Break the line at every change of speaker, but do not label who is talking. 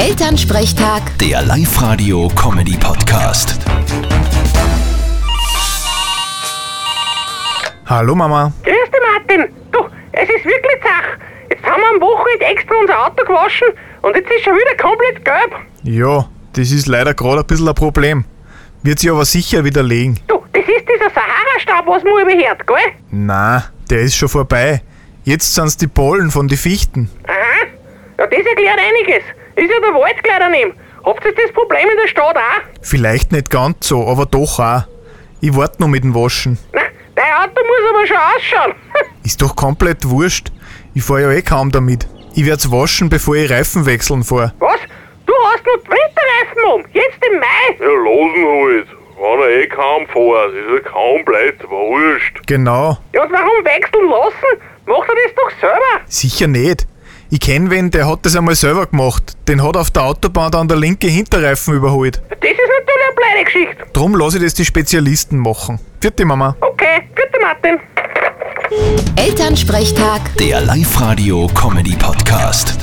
Elternsprechtag,
Der Live-Radio-Comedy-Podcast.
Hallo Mama.
Grüß dich, Martin. Du, es ist wirklich Zach. Jetzt haben wir am Wochenende extra unser Auto gewaschen und jetzt ist schon wieder komplett gelb.
Ja, das ist leider gerade ein bisschen ein Problem. Wird sich aber sicher wieder legen.
Du, das ist dieser Sahara-Staub, was man überhört, gell?
Na, der ist schon vorbei. Jetzt sind's die Pollen von die Fichten.
Aha. Ja, das erklärt einiges. Ist ja der Wald gleich daneben. Habt ihr das Problem in der Stadt auch?
Vielleicht nicht ganz so, aber doch auch. Ich warte noch mit dem Waschen.
Na, dein Auto muss aber schon ausschauen.
Ist doch komplett wurscht. Ich fahr ja eh kaum damit. Ich werd's waschen, bevor ich Reifen wechseln fahr.
was? Du hast noch die Winterreifen um. Jetzt im Mai.
Ja, losen halt. Wenn er eh kaum fährt, ist er kaum bleibt, aber wurscht.
Genau.
Ja, und warum wechseln lassen? Macht er das doch selber.
Sicher nicht. Ich kenn wen, der hat das einmal selber gemacht. Den hat auf der Autobahn dann der linke Hinterreifen überholt.
Das ist natürlich eine blöde Geschichte.
Drum lasse ich das die Spezialisten machen. Vierte Mama.
Okay, bitte Martin.
Elternsprechtag.
Der Live-Radio-Comedy-Podcast.